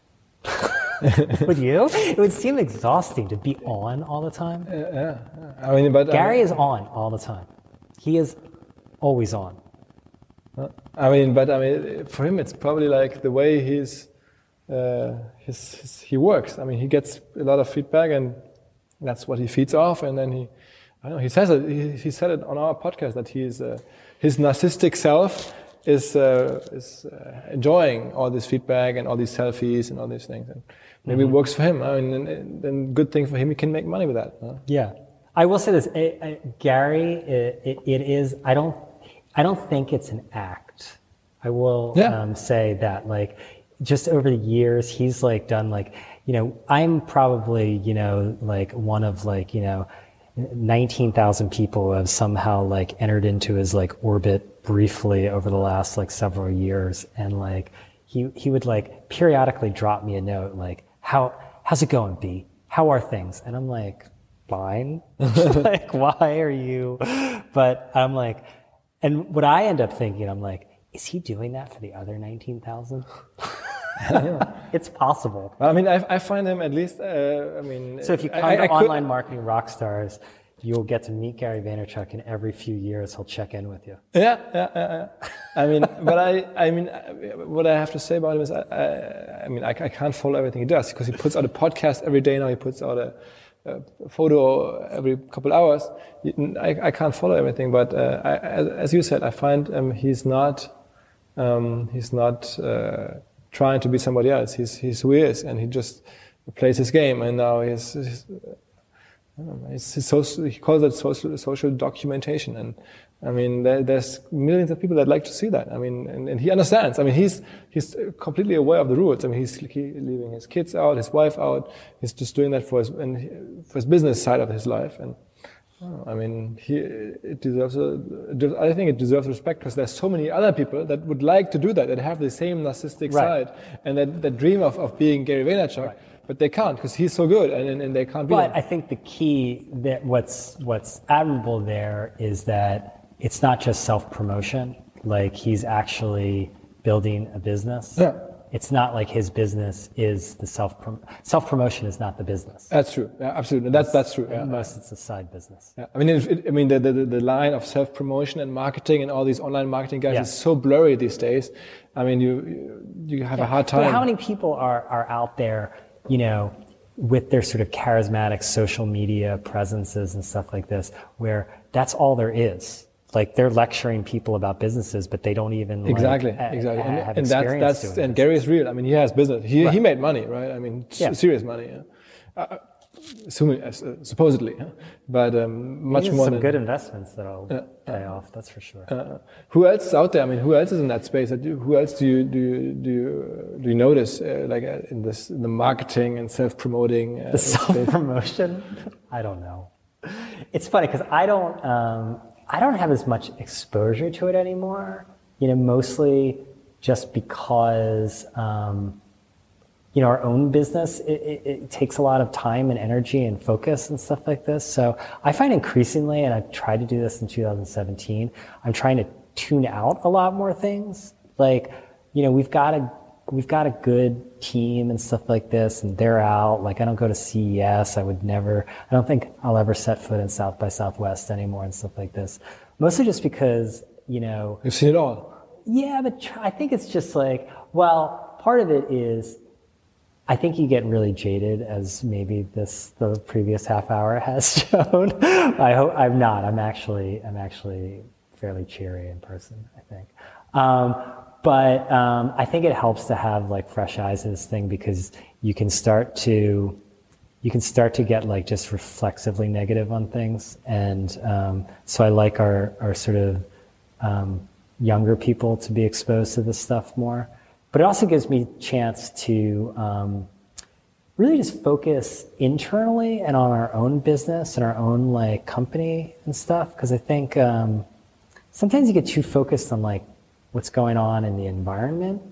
[SPEAKER 3] <laughs> <laughs> would you? It would seem exhausting to be on all the time.
[SPEAKER 1] Yeah, I mean, but
[SPEAKER 3] Gary
[SPEAKER 1] I mean,
[SPEAKER 3] is on all the time. He is always on.
[SPEAKER 1] I mean, but I mean, for him, it's probably like the way he's, uh, his, his, he works. I mean, he gets a lot of feedback, and that's what he feeds off. And then he, I don't know, he says it. He, he said it on our podcast that he's uh, his narcissistic self is uh, is uh, enjoying all this feedback and all these selfies and all these things. And maybe
[SPEAKER 3] Mm-hmm.
[SPEAKER 1] it works for him. I mean, then good thing for him. He can make money with that. huh?
[SPEAKER 3] Yeah, I will say this, eh, eh, Gary. It, it, it is. I don't. I don't think it's an act. I will
[SPEAKER 1] Yeah.
[SPEAKER 3] um, say that, like, just over the years, he's like done like, you know, I'm probably, you know, like one of like, you know, nineteen thousand people who have somehow like entered into his like orbit briefly over the last like several years, and like he he would like periodically drop me a note like, how how's it going, B? How are things? And I'm like, fine. <laughs> like, why are you? But I'm like, and what I end up thinking, I'm like, is he doing that for the other 19,000? <laughs> it's possible.
[SPEAKER 1] I mean, I, I find him at least. Uh, I mean,
[SPEAKER 3] So if you come
[SPEAKER 1] I-
[SPEAKER 3] to
[SPEAKER 1] I could-
[SPEAKER 3] Online Marketing Rockstars, you'll get to meet Gary Vaynerchuk, and every few years he'll check in with you.
[SPEAKER 1] Yeah, yeah, yeah. yeah. I mean, but I, I mean, what I have to say about him is, I, I, I mean, I, I can't follow everything he does because he puts out a podcast every day now. He puts out a, a photo every couple hours. I, I can't follow everything, but uh, as, as you said, I find um, he's not, um, he's not uh, trying to be somebody else. He's, he's who he is, and he just plays his game. And now he's, he's it's, it's social, he calls it social, social documentation. And I mean, there, there's millions of people that like to see that. I mean, and, and he understands. I mean, he's, he's completely aware of the rules. I mean, he's he, leaving his kids out, his wife out. He's just doing that for his, and for his business side of his life. And oh, I mean, he, it deserves a, I think it deserves respect because there's so many other people that would like to do that, that have the same narcissistic
[SPEAKER 3] Right.
[SPEAKER 1] side and that, that dream of, of being Gary Vaynerchuk. But they can't because he's so good and, and, and they can't be
[SPEAKER 3] But
[SPEAKER 1] him.
[SPEAKER 3] I think the key that what's what's admirable there is that it's not just self promotion. Like he's actually building a business.
[SPEAKER 1] Yeah.
[SPEAKER 3] It's not like his business is the self self promotion is not the business.
[SPEAKER 1] That's true. Yeah, absolutely. That's that's true. Yeah.
[SPEAKER 3] Most it's a side business.
[SPEAKER 1] Yeah. I mean, it, I mean, the, the, the line of self promotion and marketing and all these online marketing guys
[SPEAKER 3] Yeah.
[SPEAKER 1] is so blurry these days. I mean, you you, you have a hard time.
[SPEAKER 3] But how many people are, are out there, you know, with their sort of charismatic social media presences and stuff like this, where that's all there is? Like they're lecturing people about businesses, but they don't even like,
[SPEAKER 1] Exactly,
[SPEAKER 3] a-
[SPEAKER 1] exactly,
[SPEAKER 3] a-
[SPEAKER 1] and,
[SPEAKER 3] have
[SPEAKER 1] and that's that's and
[SPEAKER 3] this.
[SPEAKER 1] Gary's real. I mean, he has business. He he made money, right? I mean,
[SPEAKER 3] Yeah.
[SPEAKER 1] serious money. Yeah. Uh, assuming, uh, supposedly, huh? but um, much more
[SPEAKER 3] some
[SPEAKER 1] than
[SPEAKER 3] good investments that'll pay off. That's for sure.
[SPEAKER 1] Uh, who else is out there? I mean, who else is in that space? Who else do you do you, do you, do you notice uh, like uh, in this in the marketing and self promoting? Uh,
[SPEAKER 3] the self promotion i don't know it's funny because i don't um, i don't have as much exposure to it anymore you know mostly just because um, you know our own business it, it, it takes a lot of time and energy and focus and stuff like this. So i find increasingly and i've tried to do this in 2017 i'm trying to tune out a lot more things. Like you know we've got a we've got a good team and stuff like this and they're out. Like i don't go to ces i would never i don't think i'll ever set foot in south by southwest anymore and stuff like this. Mostly just because you know
[SPEAKER 1] You've seen it all.
[SPEAKER 3] yeah, but tr- I think it's just like, well, part of it is I think you get really jaded as maybe this the previous half hour <laughs> has shown. I hope I'm not. I'm actually I'm actually fairly cheery in person, I think. Um, but um, I think it helps to have like fresh eyes in this thing because you can start to you can start to get like just reflexively negative on things, and um, so I like our our sort of um, younger people to be exposed to this stuff more. But it also gives me chance to um, really just focus internally and on our own business and our own like company and stuff. Because I think um, sometimes you get too focused on like what's going on in the environment,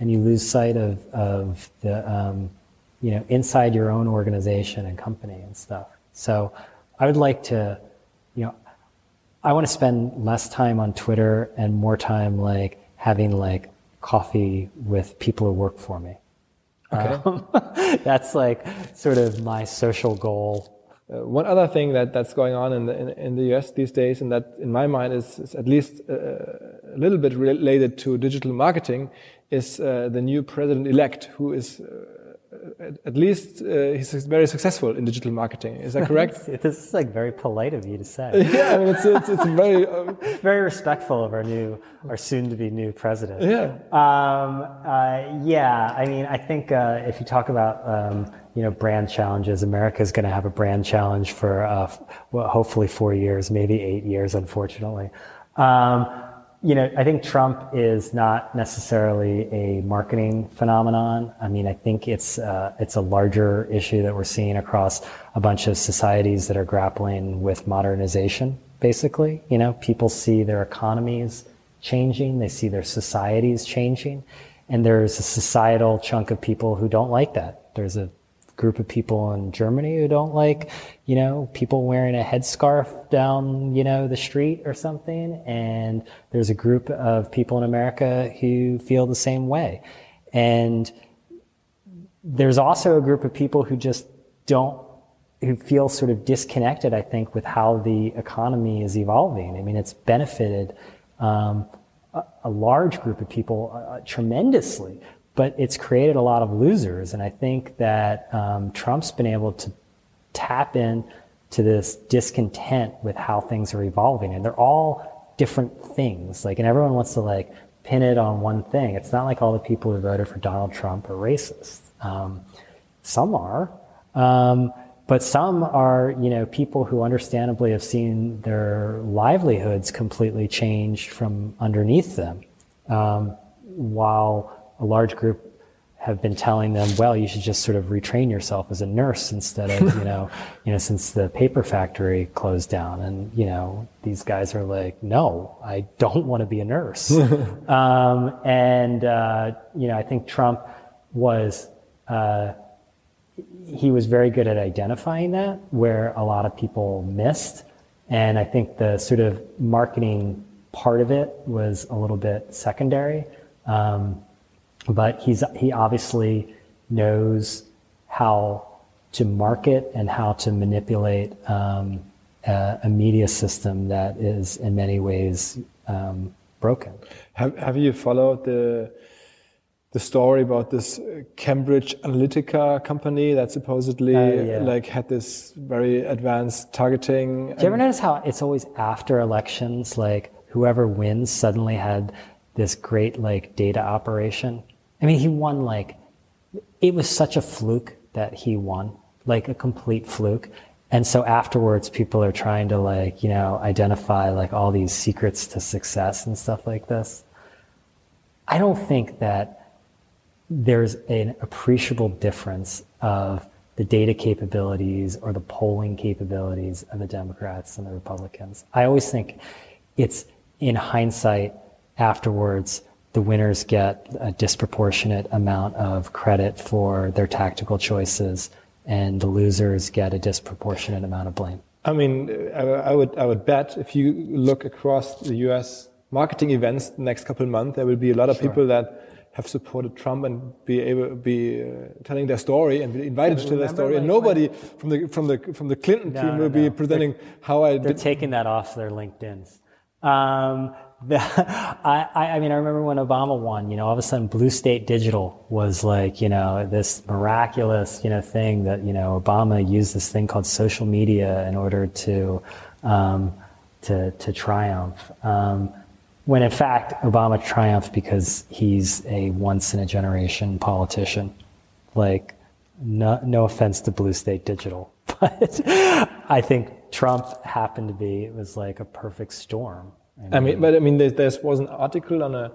[SPEAKER 3] and you lose sight of of the um, you know inside your own organization and company and stuff. So I would like to, you know, I want to spend less time on Twitter and more time like having like coffee with people who work for me.
[SPEAKER 1] Okay.
[SPEAKER 3] Um, <laughs> that's like sort of my social goal.
[SPEAKER 1] Uh, one other thing that, that's going on in the, in, in, the US these days, and that in my mind is, is at least uh, a little bit related to digital marketing, is uh, the new president elect, who is uh, at least uh, he's very successful in digital marketing. Is that <laughs> correct?
[SPEAKER 3] this is like very polite of you to say. <laughs>
[SPEAKER 1] yeah, I mean it's it's, it's very uh, <laughs>
[SPEAKER 3] very respectful of our new, our soon-to-be new president.
[SPEAKER 1] Yeah.
[SPEAKER 3] Um, uh, yeah. I mean, I think uh, if you talk about um, you know brand challenges, America is going to have a brand challenge for uh, well, hopefully four years, maybe eight years, unfortunately. Um, you know, I think Trump is not necessarily a marketing phenomenon. I mean, I think it's uh, it's a larger issue that we're seeing across a bunch of societies that are grappling with modernization. Basically, you know, people see their economies changing, they see their societies changing, and there's a societal chunk of people who don't like that. There's a group of people in Germany who don't like, you know, people wearing a headscarf down, you know, the street or something. And there's a group of people in America who feel the same way. And there's also a group of people who just don't, who feel sort of disconnected, I think, with how the economy is evolving. I mean, it's benefited um, a, large group of people uh, tremendously but it's created a lot of losers. And I think that um, Trump's been able to tap in to this discontent with how things are evolving. And they're all different things. Like, and everyone wants to like pin it on one thing. It's not like all the people who voted for Donald Trump are racist. Um, some are. Um, but some are, you know, people who understandably have seen their livelihoods completely changed from underneath them. Um, while a large group have been telling them, well, you should just sort of retrain yourself as a nurse instead of, you know, <laughs> you know, since the paper factory closed down. And, you know, these guys are like, no, I don't want to be a nurse. <laughs> um, and, uh, you know, I think Trump was, uh, he was very good at identifying that where a lot of people missed. And I think the sort of marketing part of it was a little bit secondary. Um, but he's he obviously knows how to market and how to manipulate um, a, a, media system that is in many ways um, broken.
[SPEAKER 1] Have Have you followed the the story about this Cambridge Analytica company that supposedly uh, yeah. like had this very advanced targeting?
[SPEAKER 3] Do you ever notice how it's always after elections, like whoever wins suddenly had this great like data operation? I mean, he won like, it was such a fluke that he won, like a complete fluke. And so afterwards, people are trying to like, you know, identify like all these secrets to success and stuff like this. I don't think that there's an appreciable difference of the data capabilities or the polling capabilities of the Democrats and the Republicans. I always think it's in hindsight afterwards the winners get a disproportionate amount of credit for their tactical choices, and the losers get a disproportionate amount of blame.
[SPEAKER 1] I mean, I, would I would bet if you look across the U.S. marketing events the next couple of months, there will be a lot of sure. people that have supported Trump and be able be uh, telling their story and be invited to tell their story. and nobody from the from the from the Clinton no, team will no, be presenting
[SPEAKER 3] they're,
[SPEAKER 1] how I.
[SPEAKER 3] They're taking that off their LinkedIn's. Um, <laughs> I, I mean, I remember when Obama won, you know, all of a sudden Blue State Digital was like, you know, this miraculous, you know, thing that, you know, Obama used this thing called social media in order to, um, to, to triumph. Um, when in fact, Obama triumphed because he's a once in a generation politician. Like, no, no offense to Blue State Digital, <laughs> but I think Trump happened to be, it was like a perfect storm
[SPEAKER 1] I mean, but I mean, there, there was an article on a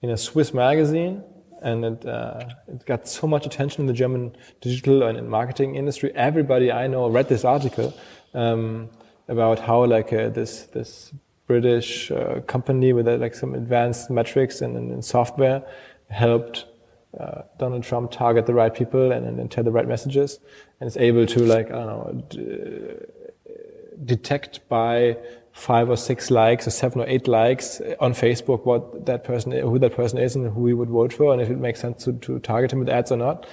[SPEAKER 1] in a Swiss magazine, and it uh, it got so much attention in the German digital and marketing industry. Everybody I know read this article um, about how like uh, this this British uh, company with uh, like some advanced metrics and, and, and software helped uh, Donald Trump target the right people and, and, and, tell the right messages, and is able to like I don't know detect by five or six likes or seven or eight likes on Facebook what that person who that person is and who he would vote for and if it makes sense to, to target him with ads or not.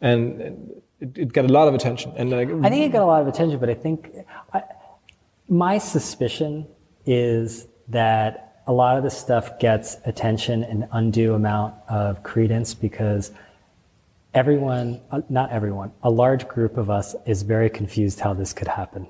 [SPEAKER 1] And it, it got a lot of attention. And like,
[SPEAKER 3] I think it got a lot of attention but I think I, my suspicion is that a lot of this stuff gets attention an undue amount of credence because everyone uh, not everyone a large group of us is very confused how this could happen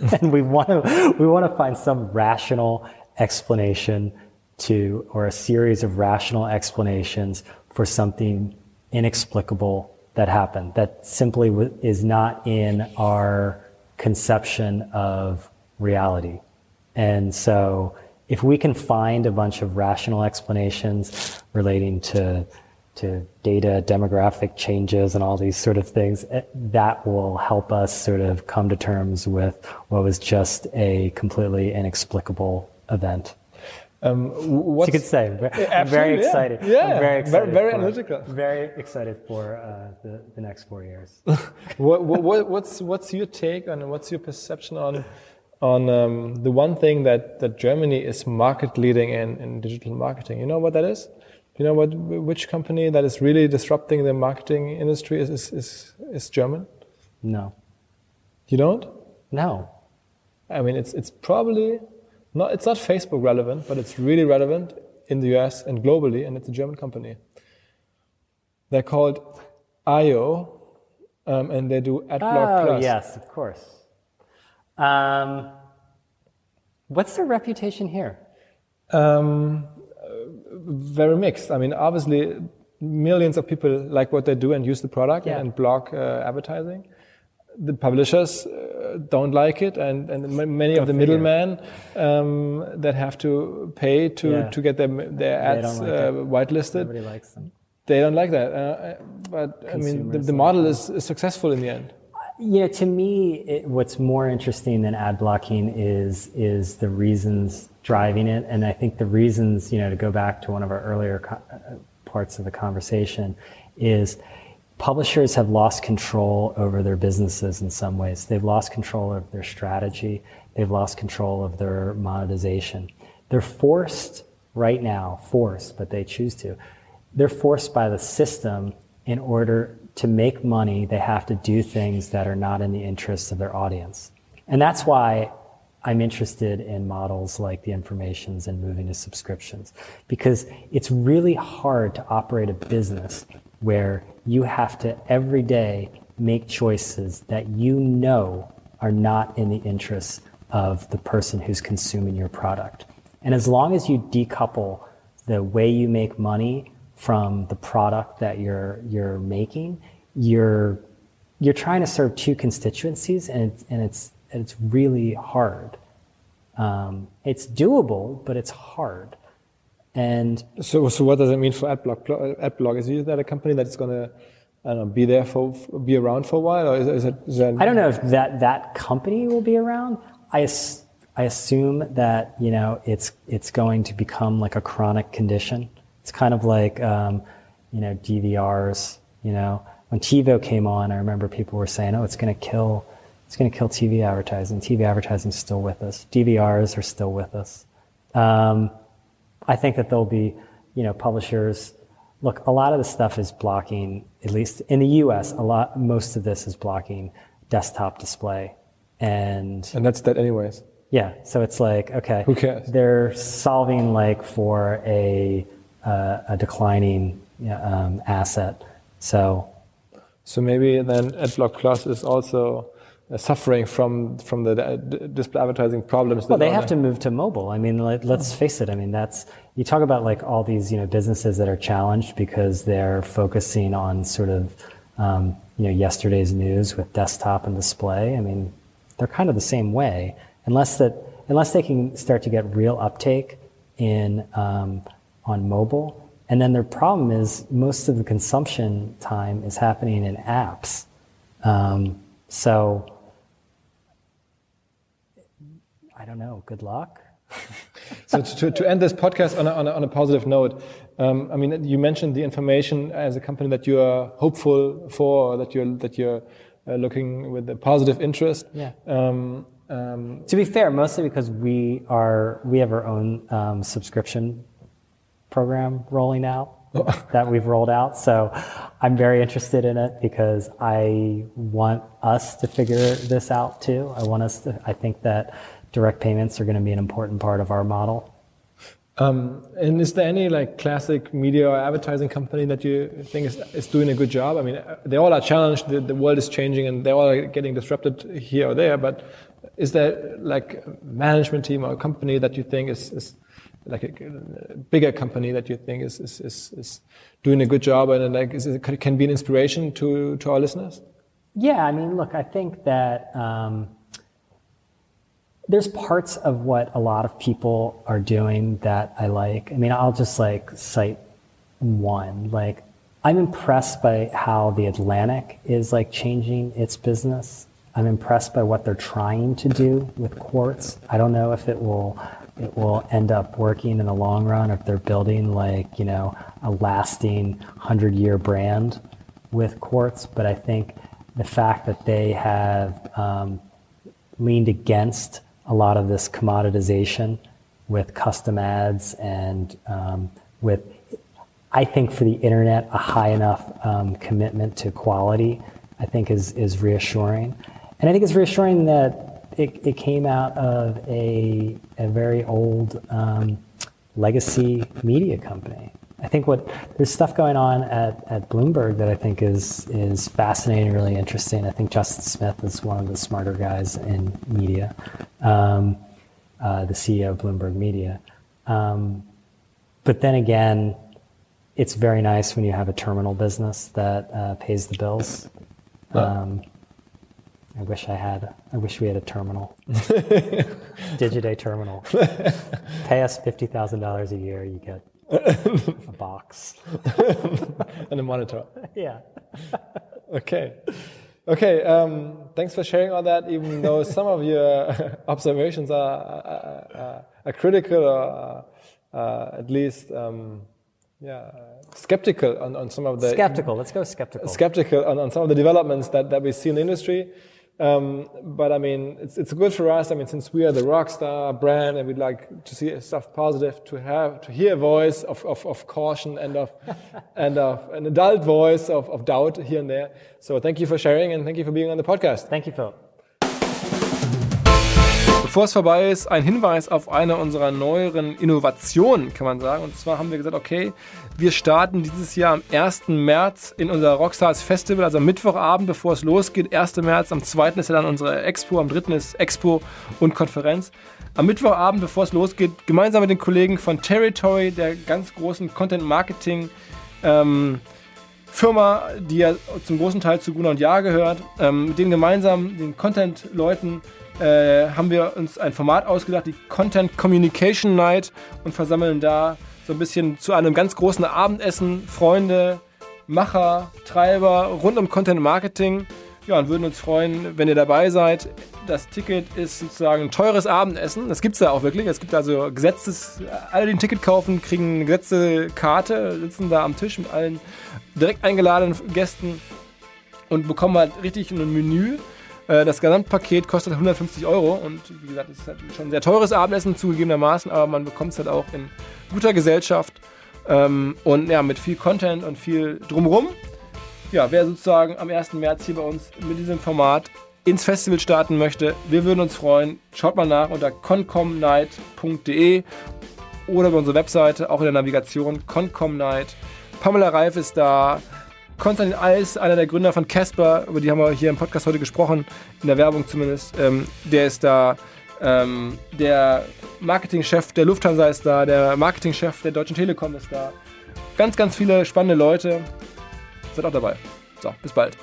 [SPEAKER 3] <laughs> and we want to we want to find some rational explanation to or a series of rational explanations for something inexplicable that happened that simply w- is not in our conception of reality. And so if we can find a bunch of rational explanations relating to to data, demographic changes, and all these sort of things, eh, that will help us sort of come to terms with what was just a completely inexplicable event.
[SPEAKER 1] Um,
[SPEAKER 3] what's, you could say. <laughs> I'm very excited.
[SPEAKER 1] Yeah,
[SPEAKER 3] I'm very excited.
[SPEAKER 1] Very, very
[SPEAKER 3] for,
[SPEAKER 1] analytical.
[SPEAKER 3] Very excited for uh, the, the next four years. <laughs>
[SPEAKER 1] what, what, what's, what's your take on, what's your perception on, on um, the one thing that, that Germany is market leading in, in digital marketing? You know what that is? You know what? Which company that is really disrupting the marketing industry is is is, is German?
[SPEAKER 3] No.
[SPEAKER 1] You don't?
[SPEAKER 3] No.
[SPEAKER 1] I mean, it's it's probably not. It's not Facebook relevant, but it's really relevant in the US and globally, and it's a German company. They're called eyeo, um, and they do AdBlock
[SPEAKER 3] oh,
[SPEAKER 1] Plus.
[SPEAKER 3] yes, of course. Um, what's their reputation here?
[SPEAKER 1] Um, very mixed. I mean, obviously, millions of people like what they do and use the product yeah. and block uh, advertising. The publishers uh, don't like it, and, and many Go of the middlemen um, that have to pay to, yeah. to get their, their ads like uh, whitelisted.
[SPEAKER 3] Nobody likes them.
[SPEAKER 1] They don't like that. Uh, but Consumers I mean, the, the model is, is successful in the end.
[SPEAKER 3] Yeah, to me, it, what's more interesting than ad blocking is is the reasons driving it, and I think the reasons, you know, to go back to one of our earlier co- uh, parts of the conversation, is publishers have lost control over their businesses in some ways. They've lost control of their strategy. They've lost control of their monetization. They're forced right now, forced, but they choose to. They're forced by the system in order to make money, they have to do things that are not in the interests of their audience. And that's why I'm interested in models like the informations and moving to subscriptions because it's really hard to operate a business where you have to every day make choices that you know are not in the interests of the person who's consuming your product. And as long as you decouple the way you make money from the product that you're you're making, you're you're trying to serve two constituencies, and it's and it's it's really hard. Um, it's doable, but it's hard. And
[SPEAKER 1] so, so what does it mean for AdBlock? AdBlock is that a company that's going to I don't know, be there for, be around for a while, or is, is, it, is that?
[SPEAKER 3] I don't know if that that company will be around. I I assume that you know it's it's going to become like a chronic condition. It's kind of like, um, you know, DVRs. You know, when TiVo came on, I remember people were saying, "Oh, it's going to kill, it's going to kill TV advertising." TV advertising is still with us. DVRs are still with us. Um, I think that there'll be, you know, publishers. Look, a lot of the stuff is blocking. At least in the U.S., a lot, most of this is blocking desktop display, and
[SPEAKER 1] and that's that anyways.
[SPEAKER 3] Yeah, so it's like okay,
[SPEAKER 1] who cares?
[SPEAKER 3] They're solving like for a uh, a declining um, asset. So,
[SPEAKER 1] so maybe then AdBlock Plus is also suffering from from the uh, display advertising problems.
[SPEAKER 3] Well, they have to move to mobile. I mean, let, us face it. I mean, that's you talk about like all these you know businesses that are challenged because they're focusing on sort of um, you know yesterday's news with desktop and display. I mean, they're kind of the same way, unless that unless they can start to get real uptake in um, on mobile. And then their problem is most of the consumption time is happening in apps. Um, so I don't know. Good luck.
[SPEAKER 1] so to, to end this podcast on a, on a, on a positive note, um, I mean, you mentioned the information as a company that you are hopeful for, that you're that you're uh, looking with a positive interest.
[SPEAKER 3] Yeah.
[SPEAKER 1] Um,
[SPEAKER 3] Um, to be fair, mostly because we are we have our own um, subscription program rolling out <laughs> that we've rolled out. So I'm very interested in it because I want us to figure this out too. I want us to. I think that direct payments are going to be an important part of our model.
[SPEAKER 4] Um, and is there any like classic media or advertising company that you think is, is doing a good job? I mean, they all are challenged. The, the world is changing, and they all are getting disrupted here or there. But is there like a management team or a company that you think is, is like a, bigger company that you think is, is, is, is doing a good job and like is it, can be an inspiration to, to our listeners?
[SPEAKER 3] Yeah, I mean, look, I think that um, there's parts of what a lot of people are doing that I like. I mean, I'll just like cite one. Like, I'm impressed by how the Atlantic is like changing its business. I'm impressed by what they're trying to do with quartz. I don't know if it will it will end up working in the long run if they're building like you know a lasting 100 year brand with quartz but i think the fact that they have um, leaned against a lot of this commoditization with custom ads and um, with i think for the internet a high enough um, commitment to quality i think is, is reassuring and i think it's reassuring that it, it came out of a, a very old um, legacy media company. I think what there's stuff going on at, at Bloomberg that I think is is fascinating, really interesting. I think Justin Smith is one of the smarter guys in media, um, uh, the CEO of Bloomberg Media. Um, but then again, it's very nice when you have a terminal business that uh, pays the bills. Um, I wish I had. I wish we had a terminal, <laughs> Digiday terminal. <laughs> Pay us fifty thousand dollars a year, you get a box <laughs>
[SPEAKER 4] and a monitor. <laughs>
[SPEAKER 3] Yeah.
[SPEAKER 4] okay. Okay. Um, thanks for sharing all that. Even though some of your <laughs> observations are, are, are critical or uh, at least. Um, yeah, skeptical on, on some of the
[SPEAKER 3] skeptical. Let's go skeptical.
[SPEAKER 4] Skeptical on, on some of the developments that, that we see in the industry. Um, but I mean, it's, it's good for us. I mean, since we are the rockstar brand and we'd like to see stuff positive, to have to hear a voice of, of, of caution and of <laughs> and of an adult voice of, of doubt here and there. So thank you for sharing and thank you for being on the podcast.
[SPEAKER 3] Thank you, Phil.
[SPEAKER 1] Bevor es vorbei ist, ein Hinweis auf eine unserer neueren Innovationen, kann man sagen. Und zwar haben wir gesagt, okay, wir starten dieses Jahr am 1. März in unser Rockstars Festival, also am Mittwochabend, bevor es losgeht. 1. März, am 2. ist ja dann unsere Expo, am 3. ist Expo und Konferenz. Am Mittwochabend, bevor es losgeht, gemeinsam mit den Kollegen von Territory, der ganz großen Content Marketing ähm, Firma, die ja zum großen Teil zu Gunnar und Jahr gehört, ähm, mit denen gemeinsam, den Content-Leuten, äh, haben wir uns ein Format ausgedacht, die Content Communication Night und versammeln da so ein bisschen zu einem ganz großen Abendessen Freunde, Macher, Treiber rund um Content Marketing. Ja, und würden uns freuen, wenn ihr dabei seid. Das Ticket ist sozusagen ein teures Abendessen. Das gibt es da auch wirklich. Es gibt also gesetztes, alle, die ein Ticket kaufen, kriegen eine gesetzte Karte, sitzen da am Tisch mit allen direkt eingeladenen Gästen und bekommen halt richtig ein Menü das Gesamtpaket kostet 150 Euro und wie gesagt, es ist halt schon ein sehr teures Abendessen zugegebenermaßen, aber man bekommt es halt auch in guter Gesellschaft ähm, und ja, mit viel Content und viel drumrum. Ja, wer sozusagen am 1. März hier bei uns mit diesem Format ins Festival starten möchte, wir würden uns freuen. Schaut mal nach unter concomnight.de oder bei unserer Webseite, auch in der Navigation concomnight. Pamela Reif ist da, Konstantin Eis, einer der Gründer von Casper, über die haben wir hier im Podcast heute gesprochen, in der Werbung zumindest. Ähm, der ist da. Ähm, der Marketingchef der Lufthansa ist da. Der Marketingchef der Deutschen Telekom ist da. Ganz, ganz viele spannende Leute. Seid auch dabei. So, bis bald.